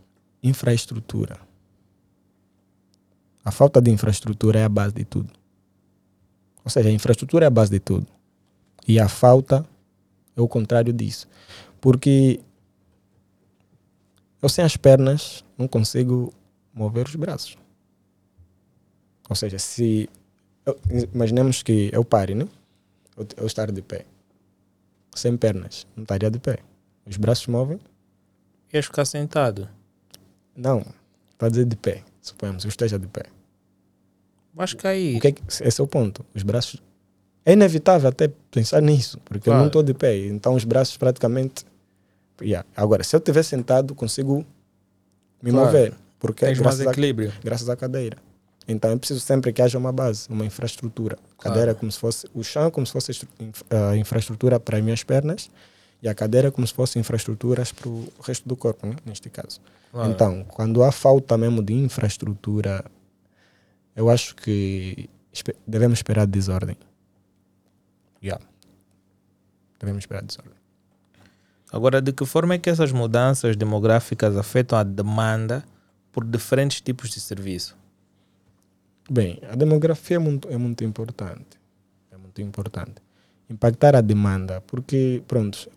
Infraestrutura. A falta de infraestrutura é a base de tudo. Ou seja, a infraestrutura é a base de tudo. E a falta é o contrário disso. Porque eu sem as pernas não consigo mover os braços. Ou seja, se. imaginemos que eu pare, né? Eu, eu estar de pé. Sem pernas. Não estaria de pé. Os braços movem. Ias ficar sentado? Não. Está a dizer de pé. Suponhamos, eu esteja de pé. Vais cair. O que é que, esse é o ponto. Os braços. É inevitável até pensar nisso, porque claro. eu não estou de pé. Então os braços praticamente. Yeah. Agora, se eu estiver sentado, consigo me claro. mover. Porque Tens graças mais equilíbrio. A, graças à cadeira. Então é preciso sempre que haja uma base, uma infraestrutura. A cadeira é como se fosse o chão, como se fosse a infraestrutura para as minhas pernas e a cadeira é como se fosse infraestruturas para o resto do corpo, né? neste caso. Claro. Então, quando há falta mesmo de infraestrutura, eu acho que devemos esperar desordem. Yeah. Devemos esperar desordem. Agora, de que forma é que essas mudanças demográficas afetam a demanda por diferentes tipos de serviço? Bem, a demografia é muito, é muito importante. É muito importante. Impactar a demanda, porque, pronto,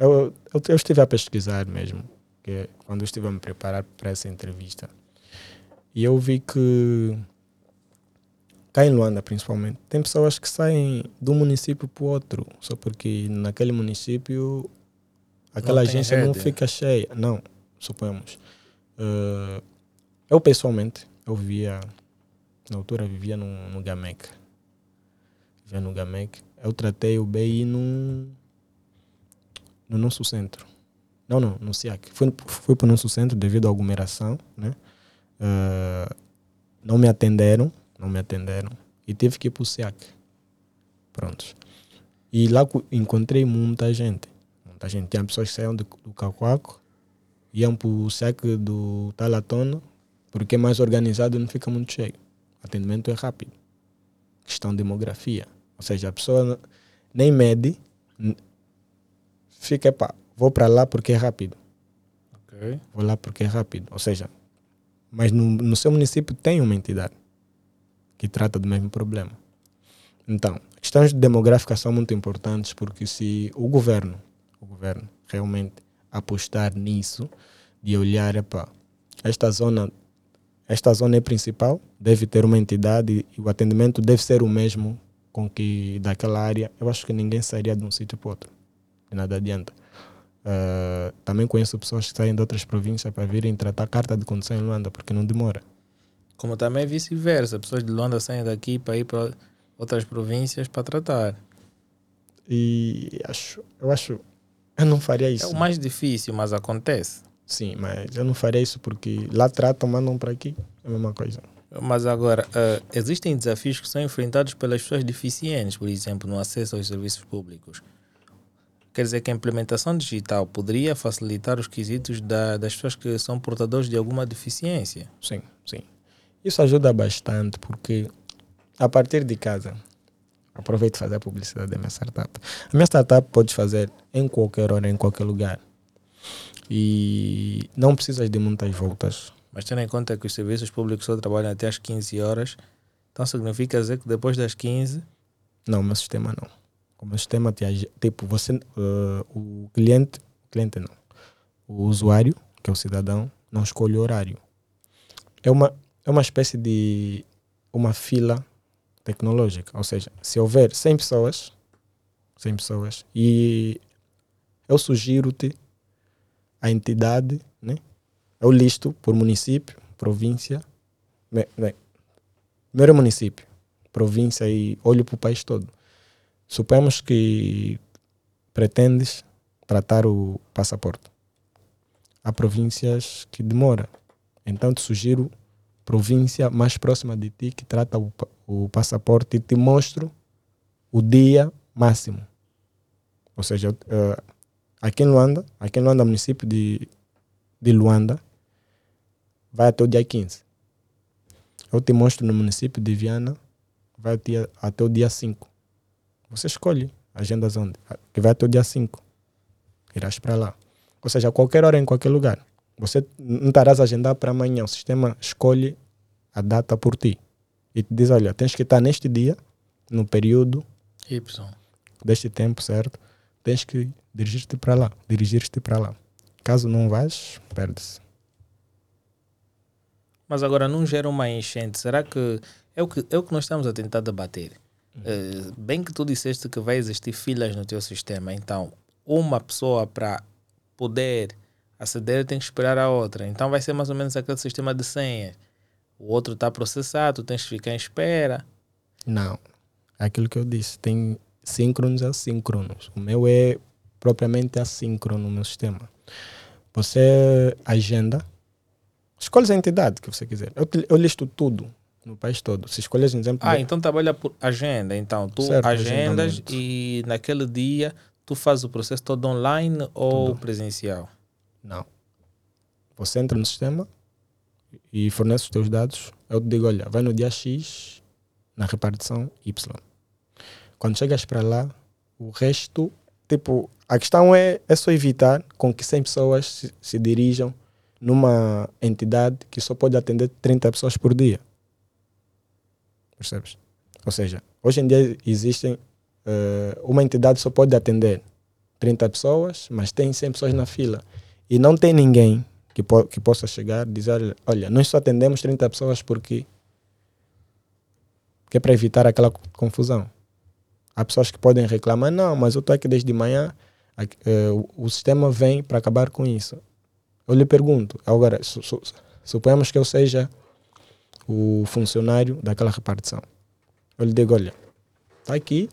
eu, eu, eu estive a pesquisar mesmo, que quando eu estive a me preparar para essa entrevista, e eu vi que cá em Luanda, principalmente, tem pessoas que saem de um município para o outro, só porque naquele município aquela não agência rede. não fica cheia. Não, suponhamos. Uh, eu pessoalmente, eu via na altura vivia no, no Gamec. Vivia no Gamec. Eu tratei o BI no, no nosso centro. Não, não, no SIAC. Fui, fui para o nosso centro devido à aglomeração, né? Uh, não me atenderam, não me atenderam. E tive que ir para o SIAC. Prontos. E lá encontrei muita gente. Muita gente. Tinha pessoas que saíam do, do Cacoaco, iam para o SIAC do Talatona, porque é mais organizado não fica muito cheio atendimento é rápido. Questão de demografia. Ou seja, a pessoa nem mede, fica, pá, vou para lá porque é rápido. Okay. Vou lá porque é rápido. Ou seja, mas no, no seu município tem uma entidade que trata do mesmo problema. Então, questões demográficas são muito importantes porque se o governo, o governo realmente apostar nisso, de olhar para esta zona, esta zona é principal, deve ter uma entidade e o atendimento deve ser o mesmo com que daquela área, eu acho que ninguém sairia de um sítio para outro. Nada adianta. Uh, também conheço pessoas que saem de outras províncias para virem tratar carta de condução em Luanda, porque não demora. Como também vice-versa, pessoas de Luanda saem daqui para ir para outras províncias para tratar. E acho, eu acho, eu não faria isso. É o mais difícil, mas acontece. Sim, mas eu não faria isso porque lá tratam, mandam para aqui, é a mesma coisa. Mas agora, uh, existem desafios que são enfrentados pelas pessoas deficientes, por exemplo, no acesso aos serviços públicos. Quer dizer que a implementação digital poderia facilitar os quesitos da, das pessoas que são portadores de alguma deficiência? Sim, sim. Isso ajuda bastante porque a partir de casa, aproveito fazer a publicidade da minha startup. A minha startup pode fazer em qualquer hora, em qualquer lugar. E não precisas de muitas voltas mas tendo em conta que os serviços públicos só trabalham até às 15 horas, então significa dizer que depois das 15. Não, meu sistema não. O meu sistema te tipo, você, uh, o cliente, cliente não, o usuário, que é o cidadão, não escolhe o horário. É uma, é uma espécie de uma fila tecnológica, ou seja, se houver 100 pessoas, 100 pessoas, e eu sugiro-te a entidade, né, eu listo por município, província. Bem, primeiro município, província e olho para o país todo. Supemos que pretendes tratar o passaporte. Há províncias que demora. Então te sugiro província mais próxima de ti que trata o, o passaporte e te mostro o dia máximo. Ou seja, uh, aqui em Luanda, aqui em Luanda, município de, de Luanda, vai até o dia 15. Eu te mostro no município de Viana, vai até, até o dia 5. Você escolhe agendas onde? Que vai até o dia 5. Irás para lá. Ou seja, a qualquer hora, em qualquer lugar. Você não estarás a agendar para amanhã. O sistema escolhe a data por ti. E te diz, olha, tens que estar neste dia, no período Y. deste tempo, certo? Tens que dirigir-te para lá. Dirigir-te para lá. Caso não vais, perde-se. Mas agora não gera uma enchente. Será que é o que, é o que nós estamos a tentar debater? Uh, bem que tu disseste que vai existir filas no teu sistema, então uma pessoa para poder aceder tem que esperar a outra. Então vai ser mais ou menos aquele sistema de senhas. O outro está processado, tu tens que ficar em espera. Não. É aquilo que eu disse. Tem síncronos e assíncronos. O meu é propriamente assíncrono no meu sistema. Você agenda Escolhes a entidade que você quiser. Eu, eu listo tudo no país todo. Se escolhes, um exemplo. Ah, de... então trabalha por agenda. Então, tu certo, agendas e naquele dia tu fazes o processo todo online ou tudo. presencial? Não. Você entra no sistema e fornece os teus dados. Eu te digo: olha, vai no dia X na repartição Y. Quando chegas para lá, o resto, tipo, a questão é, é só evitar com que 100 pessoas se, se dirijam numa entidade que só pode atender 30 pessoas por dia. Percebes? Ou seja, hoje em dia existem uh, uma entidade só pode atender 30 pessoas, mas tem 100 pessoas na fila. E não tem ninguém que, po que possa chegar e dizer: olha, nós só atendemos 30 pessoas porque. que é para evitar aquela confusão. Há pessoas que podem reclamar: não, mas eu estou aqui desde manhã, uh, o sistema vem para acabar com isso. Eu lhe pergunto, agora, su, su, suponhamos que eu seja o funcionário daquela repartição. Eu lhe digo, olha, está aqui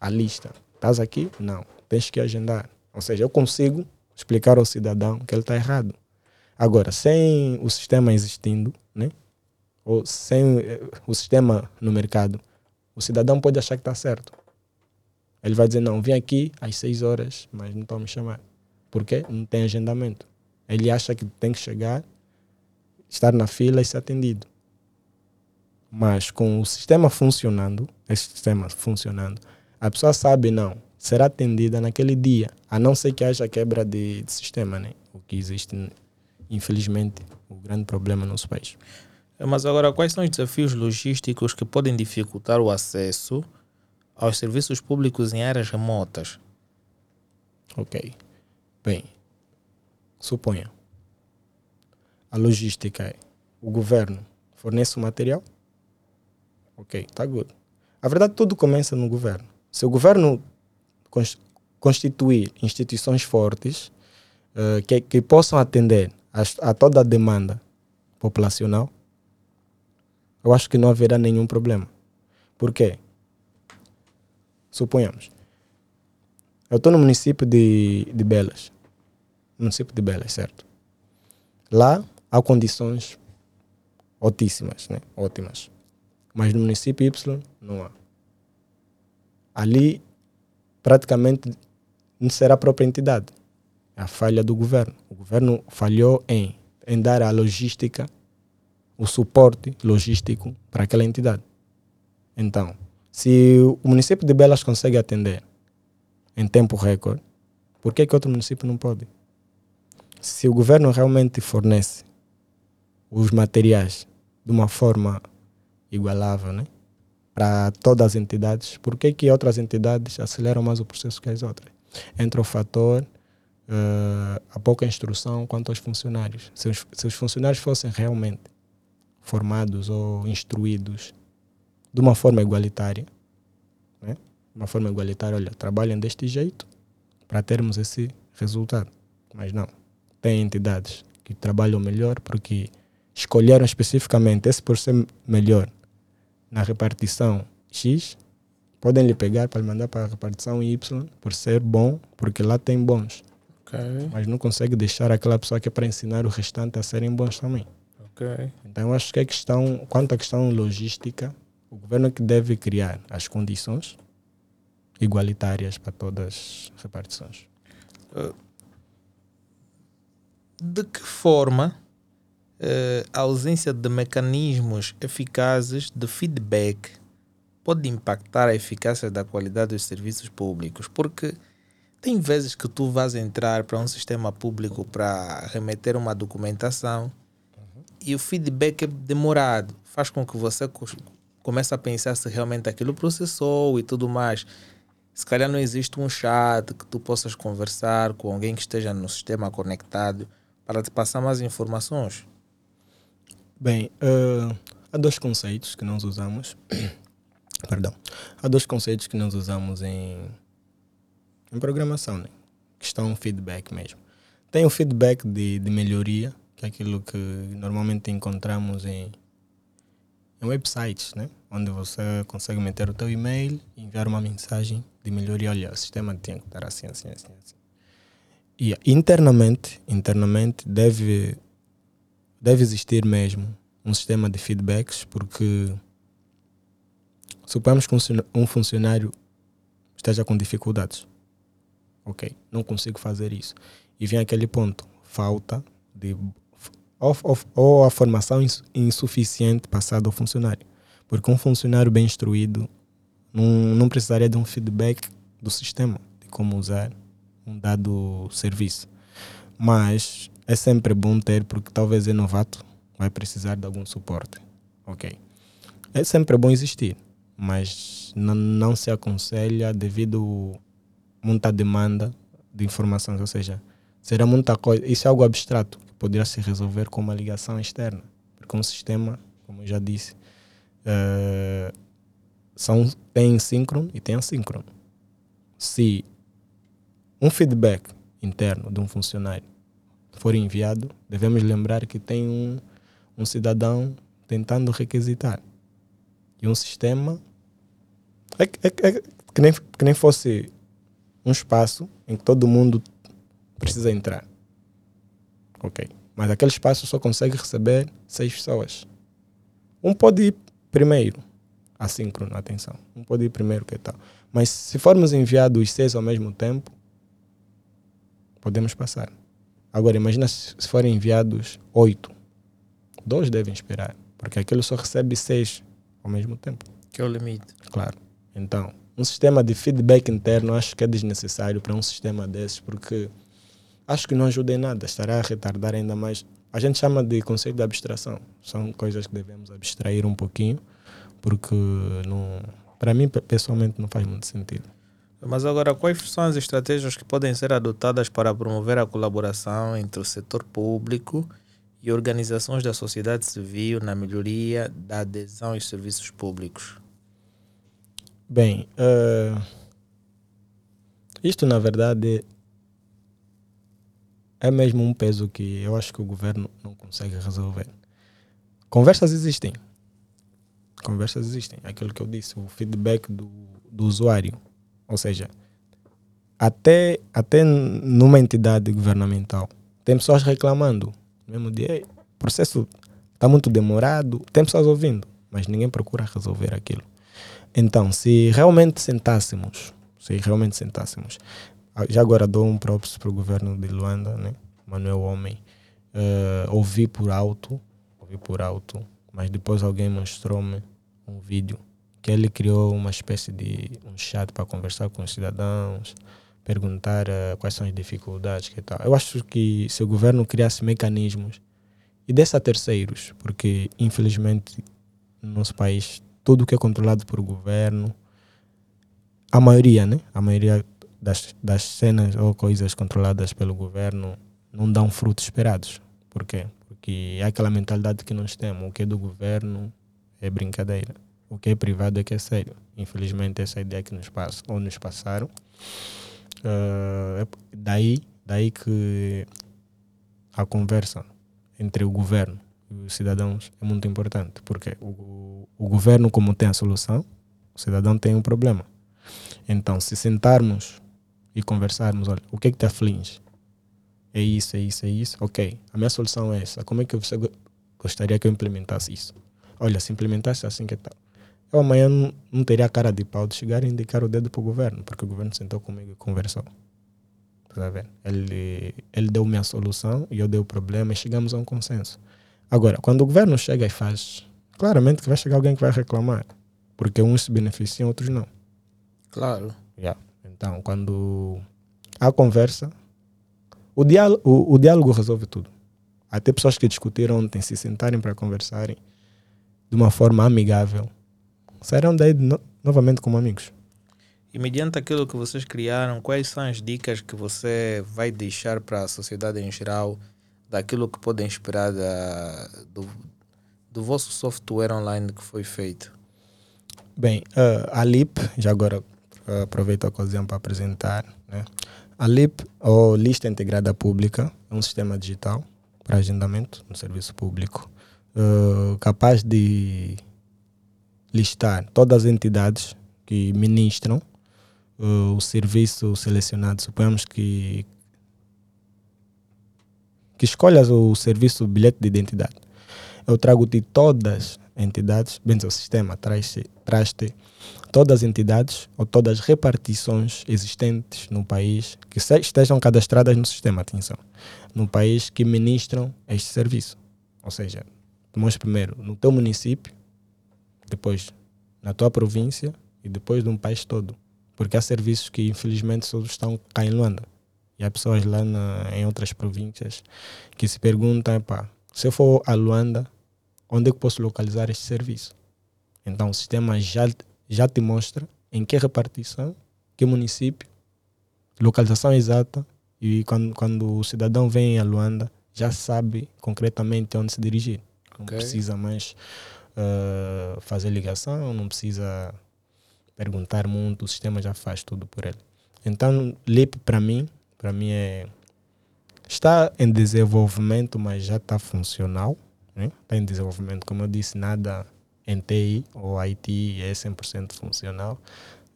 a lista. Estás aqui? Não. Tens que agendar. Ou seja, eu consigo explicar ao cidadão que ele está errado. Agora, sem o sistema existindo, né? ou sem eh, o sistema no mercado, o cidadão pode achar que está certo. Ele vai dizer, não, vim aqui às seis horas, mas não estão me chamar. Por quê? Não tem agendamento. Ele acha que tem que chegar, estar na fila e ser atendido. Mas com o sistema funcionando, esse sistema funcionando, a pessoa sabe não, será atendida naquele dia, a não ser que haja quebra de, de sistema, né? O que existe, infelizmente, o grande problema no nosso país. Mas agora, quais são os desafios logísticos que podem dificultar o acesso aos serviços públicos em áreas remotas? Ok. Bem, suponha. A logística é o governo fornece o material. Ok, tá good. A verdade, tudo começa no governo. Se o governo constituir instituições fortes uh, que, que possam atender a, a toda a demanda populacional, eu acho que não haverá nenhum problema. Por quê? Suponhamos, eu estou no município de, de Belas, município de Belas, certo? Lá há condições ótimas, né? Ótimas. Mas no município Y não há. Ali praticamente não será a própria entidade. É a falha do governo. O governo falhou em, em dar a logística, o suporte logístico para aquela entidade. Então, se o município de Belas consegue atender em tempo recorde, por que, que outro município não pode? Se o governo realmente fornece os materiais de uma forma igualável né? para todas as entidades, por que, que outras entidades aceleram mais o processo que as outras? Entra o fator uh, a pouca instrução quanto aos funcionários. Se os, se os funcionários fossem realmente formados ou instruídos de uma forma igualitária, né? uma forma igualitária, olha, trabalhem deste jeito para termos esse resultado. Mas não. Tem entidades que trabalham melhor porque escolheram especificamente esse por ser melhor na repartição X, podem lhe pegar para lhe mandar para a repartição Y por ser bom, porque lá tem bons. Okay. Mas não consegue deixar aquela pessoa que é para ensinar o restante a serem bons também. Okay. Então eu acho que a questão, quanto à questão logística, o governo é que deve criar as condições igualitárias para todas as repartições. Uh, de que forma a ausência de mecanismos eficazes de feedback pode impactar a eficácia da qualidade dos serviços públicos, porque tem vezes que tu vais entrar para um sistema público para remeter uma documentação uhum. e o feedback é demorado, faz com que você comece a pensar se realmente aquilo processou e tudo mais. Se calhar não existe um chat que tu possas conversar com alguém que esteja no sistema conectado para te passar mais informações. Bem, uh, há dois conceitos que nós usamos. [coughs] Perdão. Há dois conceitos que nós usamos em, em programação, né? questão feedback mesmo. Tem o feedback de, de melhoria, que é aquilo que normalmente encontramos em, em websites, né? onde você consegue meter o teu e-mail enviar uma mensagem de melhoria. Olha, o sistema tem que estar assim, assim, assim, assim. E internamente, internamente deve deve existir mesmo um sistema de feedbacks, porque suponhamos que um funcionário esteja com dificuldades. Ok, não consigo fazer isso. E vem aquele ponto, falta de. Ou, ou, ou a formação insuficiente passada ao funcionário. Porque um funcionário bem instruído não, não precisaria de um feedback do sistema, de como usar um dado serviço. Mas é sempre bom ter, porque talvez é novato, vai precisar de algum suporte. Ok. É sempre bom existir, mas não, se aconselha devido muita demanda de informações, ou seja, será muita coisa. Isso é algo abstrato que poderá se resolver com uma ligação externa, porque um sistema, como eu já disse, uh, são, tem síncrono e tem assíncrono. Se um feedback interno de um funcionário for enviado, devemos lembrar que tem um, um cidadão tentando requisitar. E um sistema é, é, é, que, nem, que nem fosse um espaço em que todo mundo precisa entrar. Ok. Mas aquele espaço só consegue receber seis pessoas. Um pode ir primeiro, assíncrono, atenção. Um pode ir primeiro, que tal. Mas se formos enviados seis ao mesmo tempo, podemos passar. Agora, imagina se forem enviados oito. Dois devem esperar, porque aquilo só recebe seis ao mesmo tempo. Que é o limite. Claro. Então, um sistema de feedback interno acho que é desnecessário para um sistema desses, porque acho que não ajuda em nada. Estará a retardar ainda mais a gente chama de conceito de abstração. São coisas que devemos abstrair um pouquinho, porque não, para mim, pessoalmente, não faz muito sentido. Mas agora, quais são as estratégias que podem ser adotadas para promover a colaboração entre o setor público e organizações da sociedade civil na melhoria da adesão aos serviços públicos? Bem, uh, isto na verdade é mesmo um peso que eu acho que o governo não consegue resolver. Conversas existem. Conversas existem. Aquilo que eu disse, o feedback do, do usuário. Ou seja, até, até numa entidade governamental, tem pessoas reclamando. Mesmo dia, o processo está muito demorado, tem pessoas ouvindo, mas ninguém procura resolver aquilo. Então, se realmente sentássemos, se realmente sentássemos, ah, já agora dou um próprio para o governo de Luanda, né? Manuel Homem, uh, ouvi por alto, ouvi por alto, mas depois alguém mostrou-me um vídeo que ele criou uma espécie de um chat para conversar com os cidadãos, perguntar uh, quais são as dificuldades que tal. Eu acho que se o governo criasse mecanismos e desse a terceiros, porque infelizmente no nosso país tudo que é controlado por governo, a maioria, né? A maioria das, das cenas ou coisas controladas pelo governo não dão frutos esperados. Por quê? Porque é aquela mentalidade que nós temos. O que é do governo é brincadeira. O que é privado é que é sério. Infelizmente, essa é ideia que nos passa, ou nos passaram. Uh, daí, daí que a conversa entre o governo e os cidadãos é muito importante. Porque o, o governo, como tem a solução, o cidadão tem um problema. Então, se sentarmos e conversarmos, olha, o que é que te aflige? É isso, é isso, é isso. Ok, a minha solução é essa. Como é que você gostaria que eu implementasse isso? Olha, se implementasse assim que tal. Eu amanhã não, não teria a cara de pau de chegar e indicar o dedo para o governo, porque o governo sentou comigo e conversou. Tá vendo? Ele, ele deu minha solução e eu dei o problema e chegamos a um consenso. Agora, quando o governo chega e faz, claramente que vai chegar alguém que vai reclamar, porque uns se beneficiam, outros não. Claro. Yeah. Então, quando há conversa, o diálogo, o, o diálogo resolve tudo. Até pessoas que discutiram ontem se sentarem para conversarem de uma forma amigável, sairão daí no, novamente como amigos. E mediante aquilo que vocês criaram, quais são as dicas que você vai deixar para a sociedade em geral daquilo que podem esperar da, do, do vosso software online que foi feito? Bem, uh, a LIP, já agora uh, aproveito a ocasião para apresentar, né? a LIP, ou Lista Integrada Pública, é um sistema digital para agendamento no serviço público, uh, capaz de listar todas as entidades que ministram uh, o serviço selecionado. Suponhamos que que escolhas o serviço bilhete de identidade. Eu trago-te todas as entidades, bem, o sistema traz-te traz todas as entidades ou todas as repartições existentes no país que estejam cadastradas no sistema, atenção, no país que ministram este serviço. Ou seja, mostra primeiro no teu município, depois na tua província e depois de um país todo. Porque há serviços que infelizmente só estão cá em Luanda. E há pessoas lá na, em outras províncias que se perguntam, pá, se eu for a Luanda, onde é que posso localizar este serviço? Então o sistema já, já te mostra em que repartição, que município, localização exata e quando, quando o cidadão vem a Luanda já sabe concretamente onde se dirigir. Não okay. precisa mais uh, fazer ligação, não precisa perguntar muito, o sistema já faz tudo por ele. Então, LIP para mim, para mim é está em desenvolvimento, mas já está funcional. Né? Está em desenvolvimento, como eu disse, nada em TI ou IT é 100% funcional.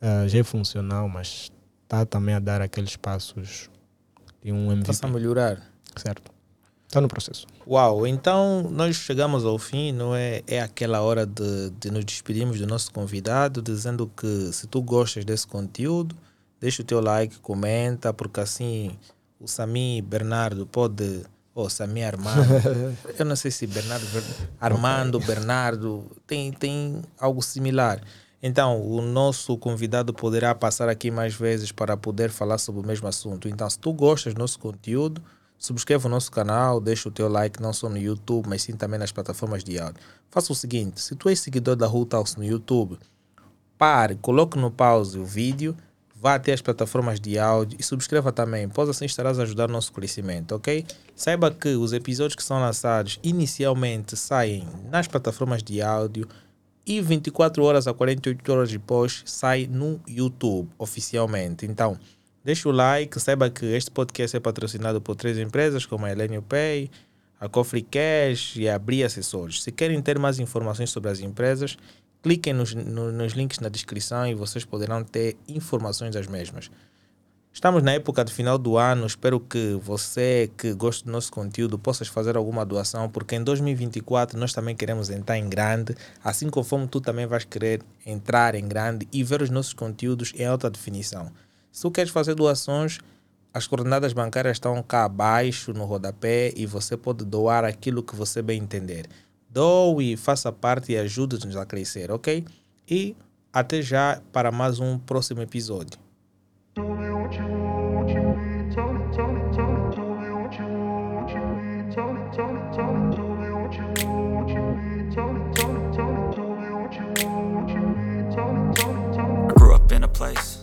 Uh, já é funcional, mas está também a dar aqueles passos de um MVP. Está a melhorar. Certo. Está no processo. Uau, então nós chegamos ao fim, não é? É aquela hora de, de nos despedirmos do nosso convidado, dizendo que se tu gostas desse conteúdo, deixa o teu like, comenta, porque assim o Sami Bernardo pode. Ou oh, Sami Armando. [laughs] Eu não sei se Bernardo. Armando, Bernardo. Tem, tem algo similar. Então, o nosso convidado poderá passar aqui mais vezes para poder falar sobre o mesmo assunto. Então, se tu gostas do nosso conteúdo, Subscreva o nosso canal, deixa o teu like não só no YouTube, mas sim também nas plataformas de áudio. Faça o seguinte, se tu és seguidor da Who Talks no YouTube, pare, coloque no pause o vídeo, vá até as plataformas de áudio e subscreva também, pois assim estarás a ajudar o nosso crescimento, ok? Saiba que os episódios que são lançados inicialmente saem nas plataformas de áudio e 24 horas a 48 horas depois sai no YouTube oficialmente. Então, deixa o like, saiba que este podcast é patrocinado por três empresas como a Elenio Pay, a Cofre Cash e a Bri Assessores. Se querem ter mais informações sobre as empresas, cliquem nos, nos links na descrição e vocês poderão ter informações das mesmas. Estamos na época do final do ano, espero que você que gosta do nosso conteúdo possas fazer alguma doação, porque em 2024 nós também queremos entrar em grande, assim conforme tu também vais querer entrar em grande e ver os nossos conteúdos em alta definição. Se tu queres fazer doações, as coordenadas bancárias estão cá abaixo no rodapé e você pode doar aquilo que você bem entender doe, faça parte e ajude-nos a crescer, ok? E até já para mais um próximo episódio. Place